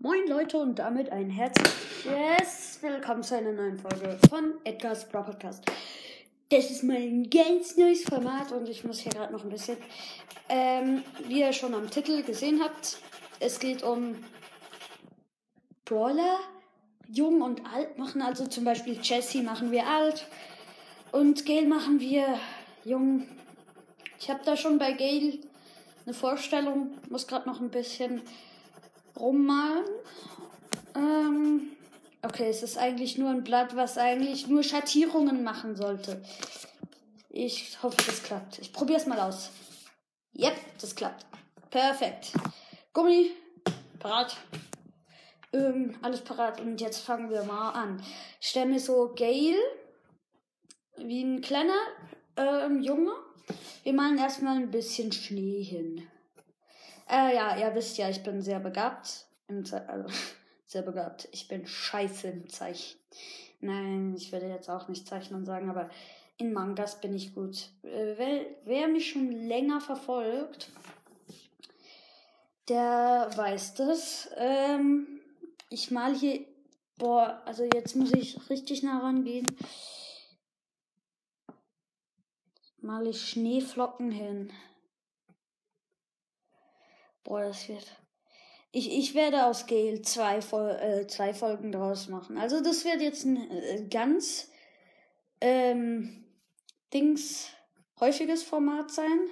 Moin Leute und damit ein herzliches Willkommen zu einer neuen Folge von Edgar's Bra Podcast. Das ist mein ganz neues Format und ich muss hier gerade noch ein bisschen, ähm, wie ihr schon am Titel gesehen habt, es geht um Brawler, jung und alt machen, also zum Beispiel Jessie machen wir alt und Gail machen wir jung. Ich habe da schon bei Gail eine Vorstellung, muss gerade noch ein bisschen rummalen. Ähm, okay, es ist eigentlich nur ein Blatt, was eigentlich nur Schattierungen machen sollte. Ich hoffe, das klappt. Ich probiere es mal aus. Yep, das klappt. Perfekt. Gummi, parat. Ähm, alles parat. Und jetzt fangen wir mal an. Ich stelle mir so Gail wie ein kleiner ähm, Junge. Wir malen erstmal ein bisschen Schnee hin. Äh, ja, ihr wisst ja, ich bin sehr begabt. Im also, sehr begabt. Ich bin scheiße im Zeichen. Nein, ich werde jetzt auch nicht zeichnen sagen, aber in Mangas bin ich gut. Äh, wer, wer mich schon länger verfolgt, der weiß das. Ähm, ich mal hier. Boah, also jetzt muss ich richtig nah rangehen. Mal ich Schneeflocken hin. Boah, das wird. Ich, ich werde aus Gale zwei, äh, zwei Folgen draus machen. Also das wird jetzt ein äh, ganz ähm, Dings häufiges Format sein.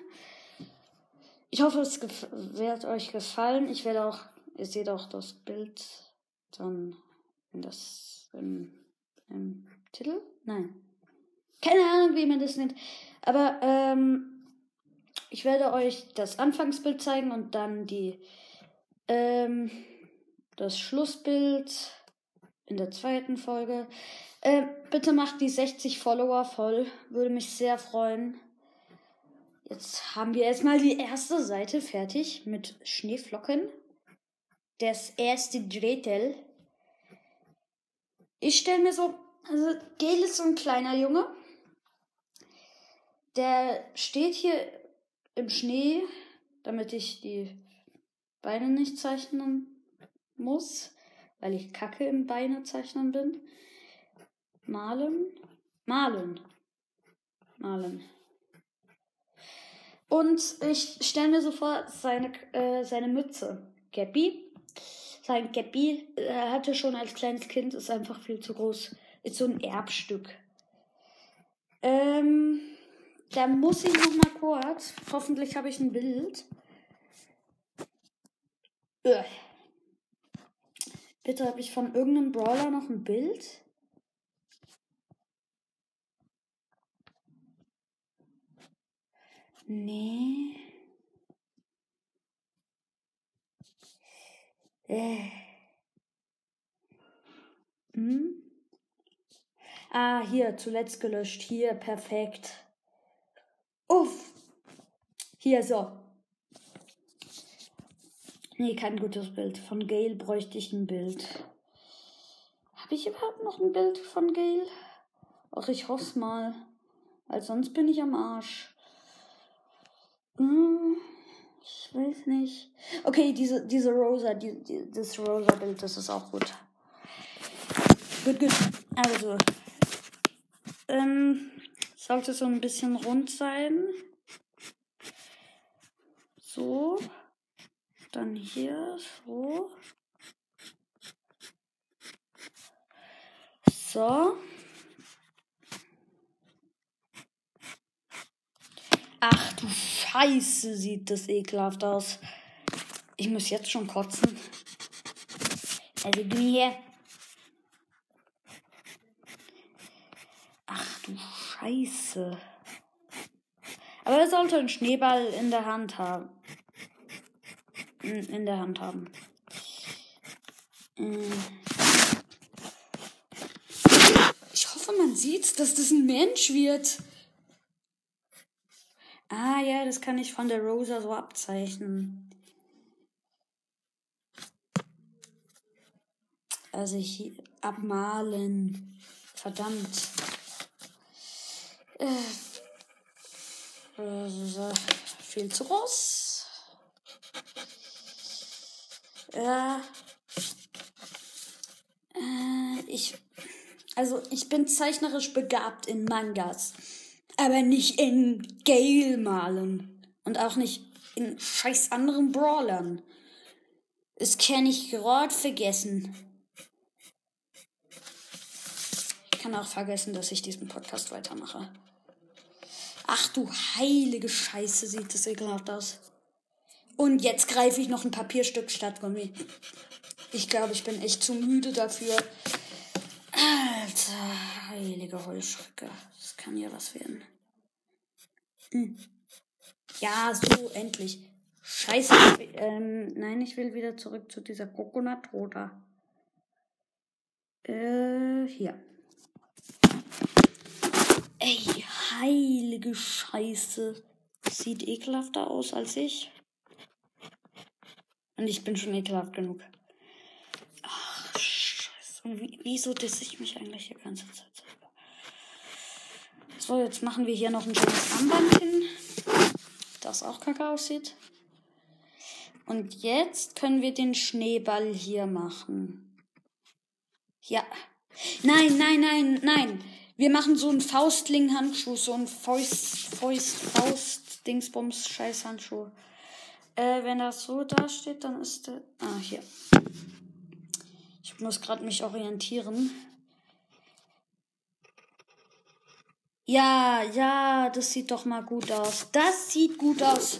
Ich hoffe, es wird euch gefallen. Ich werde auch, ihr seht auch das Bild dann in das im, im Titel. Nein. Keine Ahnung, wie man das nennt. Aber ähm, ich werde euch das Anfangsbild zeigen und dann die ähm, das Schlussbild in der zweiten Folge. Äh, bitte macht die 60 Follower voll, würde mich sehr freuen. Jetzt haben wir erstmal die erste Seite fertig mit Schneeflocken. Das erste Drittel. Ich stelle mir so, also Gail ist so ein kleiner Junge. Der steht hier im Schnee, damit ich die Beine nicht zeichnen muss, weil ich kacke im Beine zeichnen bin. Malen. Malen. Malen. Und ich stelle mir so vor, seine, äh, seine Mütze. Cappy. Sein Cappy, er hatte schon als kleines Kind, ist einfach viel zu groß. Ist so ein Erbstück. Ähm, da muss ich noch mal kurz. Hoffentlich habe ich ein Bild. Ugh. Bitte habe ich von irgendeinem Brawler noch ein Bild? Nee. Äh. Hm? Ah, hier, zuletzt gelöscht. Hier, perfekt. Uff. Hier, so. Nee, kein gutes Bild. Von Gail bräuchte ich ein Bild. Habe ich überhaupt noch ein Bild von Gail? Ach, ich hoffe mal. Weil sonst bin ich am Arsch. Hm, ich weiß nicht. Okay, diese, diese Rosa, die, die, das Rosa-Bild, das ist auch gut. Gut, gut. Also, ähm, sollte so ein bisschen rund sein. So. Dann hier so. So. Ach du Scheiße, sieht das ekelhaft aus. Ich muss jetzt schon kotzen. Also du hier. Ach du Scheiße. Aber er sollte einen Schneeball in der Hand haben. In, in der Hand haben. Äh. Ich hoffe, man sieht, dass das ein Mensch wird. Ah ja, das kann ich von der Rosa so abzeichnen. Also hier abmalen. Verdammt. Äh, viel zu groß. Ja. Äh, ich. Also, ich bin zeichnerisch begabt in Mangas. Aber nicht in Gale-Malen. Und auch nicht in scheiß anderen Brawlern. Das kann ich gerade vergessen. Ich kann auch vergessen, dass ich diesen Podcast weitermache. Ach du heilige Scheiße, sieht das ekelhaft aus. Und jetzt greife ich noch ein Papierstück statt Gummi. Ich glaube, ich bin echt zu müde dafür. Alter, heilige Heuschrecke. Das kann ja was werden. Hm. Ja, so, endlich. Scheiße. Ähm, nein, ich will wieder zurück zu dieser Coconut Roda. Äh, hier. Ey, heilige Scheiße. Sieht ekelhafter aus als ich. Und ich bin schon ekelhaft genug. Ach, Scheiße. Wieso disse ich mich eigentlich die ganze Zeit? So, jetzt machen wir hier noch ein schönes Armband hin, das auch kacke aussieht. Und jetzt können wir den Schneeball hier machen. Ja. Nein, nein, nein, nein. Wir machen so einen Faustling-Handschuh, so einen Faust, Faust, Faust, Dingsbums, Scheiß-Handschuh. Äh, wenn das so da steht, dann ist der. Ah, hier. Ich muss gerade mich orientieren. Ja, ja, das sieht doch mal gut aus. Das sieht gut aus.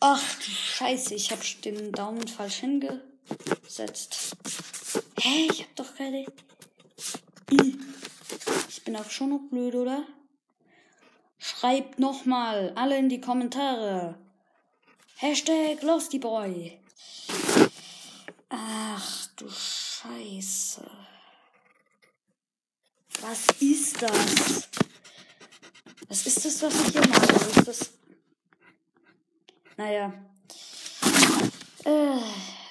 Ach du Scheiße, ich habe den Daumen falsch hingesetzt. Hä, ich hab doch keine. Ich bin auch schon noch blöd, oder? Schreibt nochmal alle in die Kommentare. Hashtag LostyBoy. Ach du Scheiße. Was ist das? Was ist das, was ich hier mache? Ist das. Naja. Äh,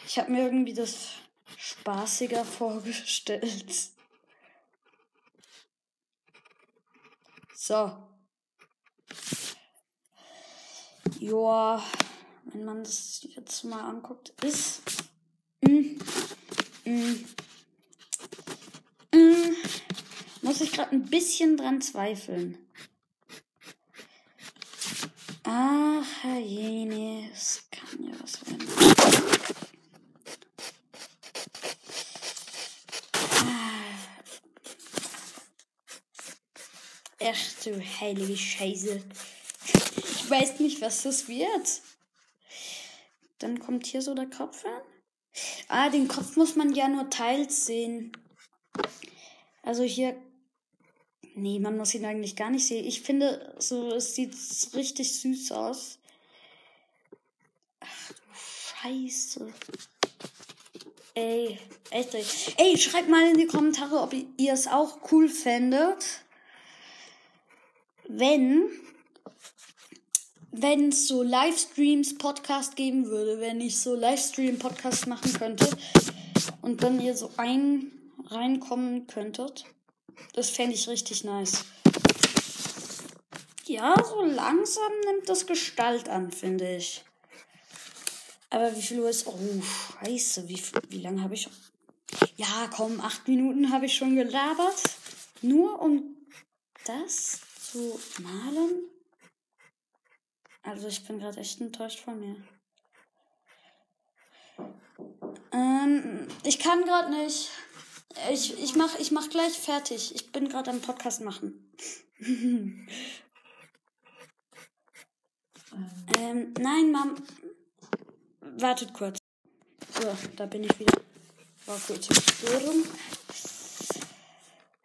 ich habe mir irgendwie das spaßiger vorgestellt. So. Joa, wenn man das jetzt mal anguckt, ist. Mm, mm, mm, muss ich gerade ein bisschen dran zweifeln. Ach, jene, es kann ja was werden. Ach du heilige Scheiße. Ich weiß nicht, was das wird. Dann kommt hier so der Kopf an. Ah, den Kopf muss man ja nur teils sehen. Also hier Nee, man muss ihn eigentlich gar nicht sehen. Ich finde, so, es sieht richtig süß aus. Ach du Scheiße. Ey, echt. Ey, schreibt mal in die Kommentare, ob ihr es auch cool fändet, wenn wenn es so Livestreams Podcast geben würde, wenn ich so Livestream Podcast machen könnte und dann ihr so ein reinkommen könntet. Das fände ich richtig nice. Ja, so langsam nimmt das Gestalt an, finde ich. Aber wie viel Uhr ist. Oh, scheiße. Wie, wie lange habe ich. Ja, komm, acht Minuten habe ich schon gelabert. Nur um das zu malen. Also, ich bin gerade echt enttäuscht von mir. Ähm, ich kann gerade nicht. Ich, ich, mach, ich mach gleich fertig. Ich bin gerade am Podcast machen. ähm, nein, Mom. Wartet kurz. So, da bin ich wieder. War kurz Störung.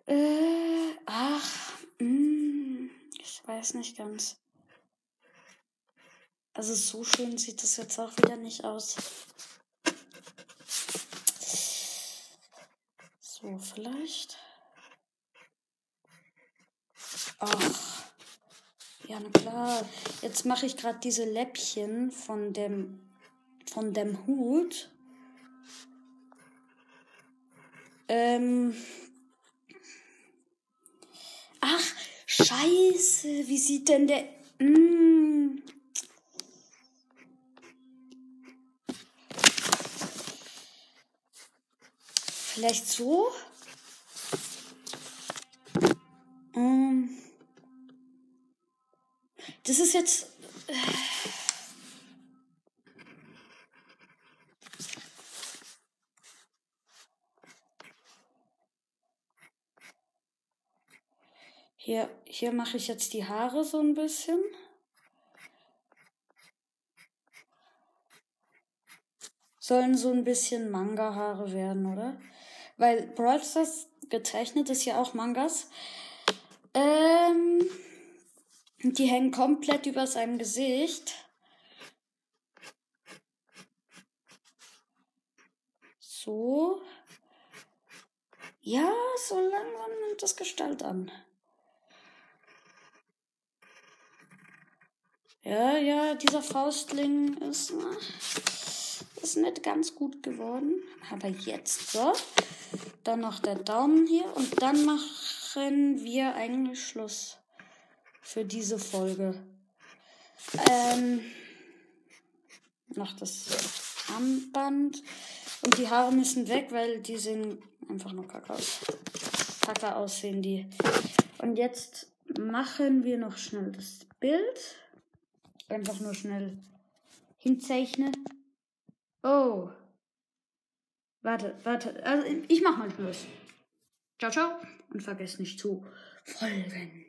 Äh, ach, mh, hm, weiß nicht ganz. Also so schön sieht das jetzt auch wieder nicht aus. So, vielleicht. Ach. Ja, na klar. Jetzt mache ich gerade diese Läppchen von dem von dem Hut. Ähm. Ach, Scheiße, wie sieht denn der. Mm. Vielleicht so? Mm. Das ist jetzt. Äh. Hier, hier mache ich jetzt die Haare so ein bisschen. Sollen so ein bisschen Manga-Haare werden, oder? Weil Brawl Stars gezeichnet ist ja auch Mangas. Ähm, die hängen komplett über seinem Gesicht. So. Ja, so langsam nimmt das Gestalt an. Ja, ja, dieser Faustling ist, ist nicht ganz gut geworden. Aber jetzt so. Dann noch der Daumen hier. Und dann machen wir eigentlich Schluss für diese Folge. Ähm, noch das Armband. Und die Haare müssen weg, weil die sehen einfach nur kacke aus. Kacke aussehen die. Und jetzt machen wir noch schnell das Bild einfach nur schnell hinzeichne. Oh. Warte, warte. Also ich mach mal Schluss. Ciao, ciao. Und vergesst nicht zu folgen.